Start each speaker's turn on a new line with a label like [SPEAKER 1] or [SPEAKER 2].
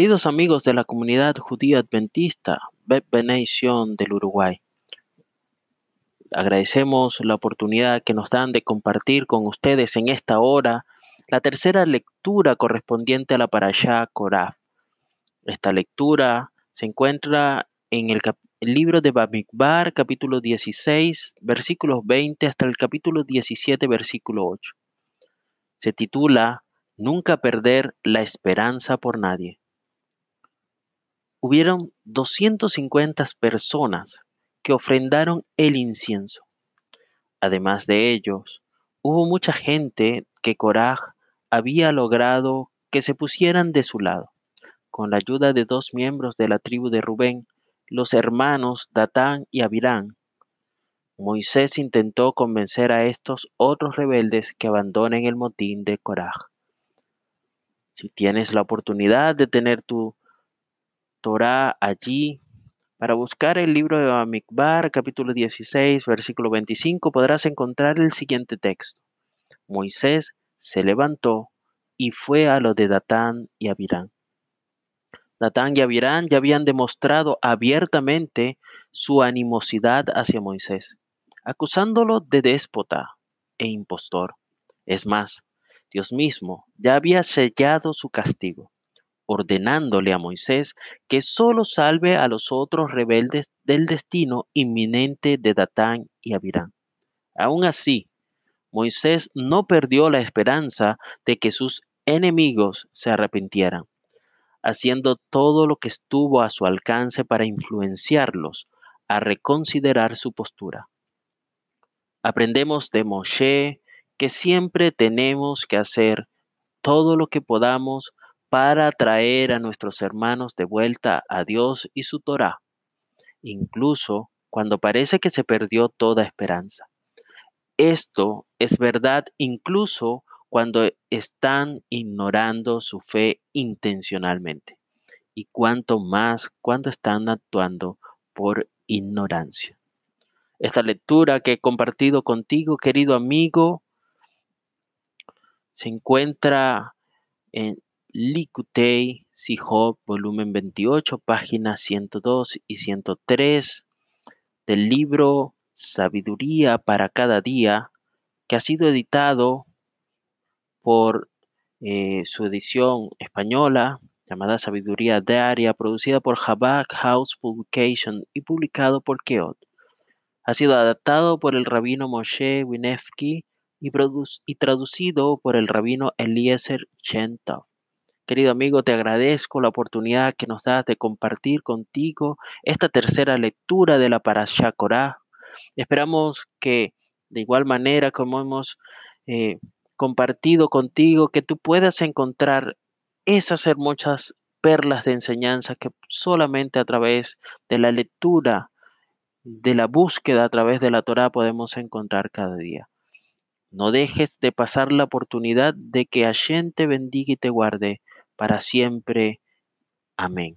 [SPEAKER 1] Queridos amigos de la comunidad judía adventista, Benation del Uruguay, agradecemos la oportunidad que nos dan de compartir con ustedes en esta hora la tercera lectura correspondiente a la Parashá Korah. Esta lectura se encuentra en el, el libro de Bamikbar, capítulo 16, versículos 20 hasta el capítulo 17, versículo 8. Se titula Nunca perder la esperanza por nadie. Hubieron 250 personas que ofrendaron el incienso. Además de ellos, hubo mucha gente que Coraj había logrado que se pusieran de su lado. Con la ayuda de dos miembros de la tribu de Rubén, los hermanos Datán y Abirán. Moisés intentó convencer a estos otros rebeldes que abandonen el motín de Coraj. Si tienes la oportunidad de tener tu Torah allí, para buscar el libro de Bamikbar, capítulo 16, versículo 25, podrás encontrar el siguiente texto. Moisés se levantó y fue a lo de Datán y Abirán. Datán y Abirán ya habían demostrado abiertamente su animosidad hacia Moisés, acusándolo de déspota e impostor. Es más, Dios mismo ya había sellado su castigo, ordenándole a Moisés que solo salve a los otros rebeldes del destino inminente de Datán y Abirán. Aún así, Moisés no perdió la esperanza de que sus enemigos se arrepintieran haciendo todo lo que estuvo a su alcance para influenciarlos a reconsiderar su postura. Aprendemos de Moshe que siempre tenemos que hacer todo lo que podamos para traer a nuestros hermanos de vuelta a Dios y su Torah, incluso cuando parece que se perdió toda esperanza. Esto es verdad incluso cuando están ignorando su fe intencionalmente y cuanto más cuando están actuando por ignorancia. Esta lectura que he compartido contigo, querido amigo, se encuentra en Likutei Sihop, volumen 28, páginas 102 y 103 del libro Sabiduría para cada día, que ha sido editado por eh, su edición española llamada Sabiduría Diaria, producida por Habak House Publication y publicado por Keot. Ha sido adaptado por el rabino Moshe Winefki y, y traducido por el rabino Eliezer Chentov. Querido amigo, te agradezco la oportunidad que nos das de compartir contigo esta tercera lectura de la Parashá Korah. Esperamos que de igual manera como hemos eh, compartido contigo, que tú puedas encontrar esas hermosas perlas de enseñanza que solamente a través de la lectura, de la búsqueda a través de la Torah podemos encontrar cada día. No dejes de pasar la oportunidad de que Hashem te bendiga y te guarde para siempre. Amén.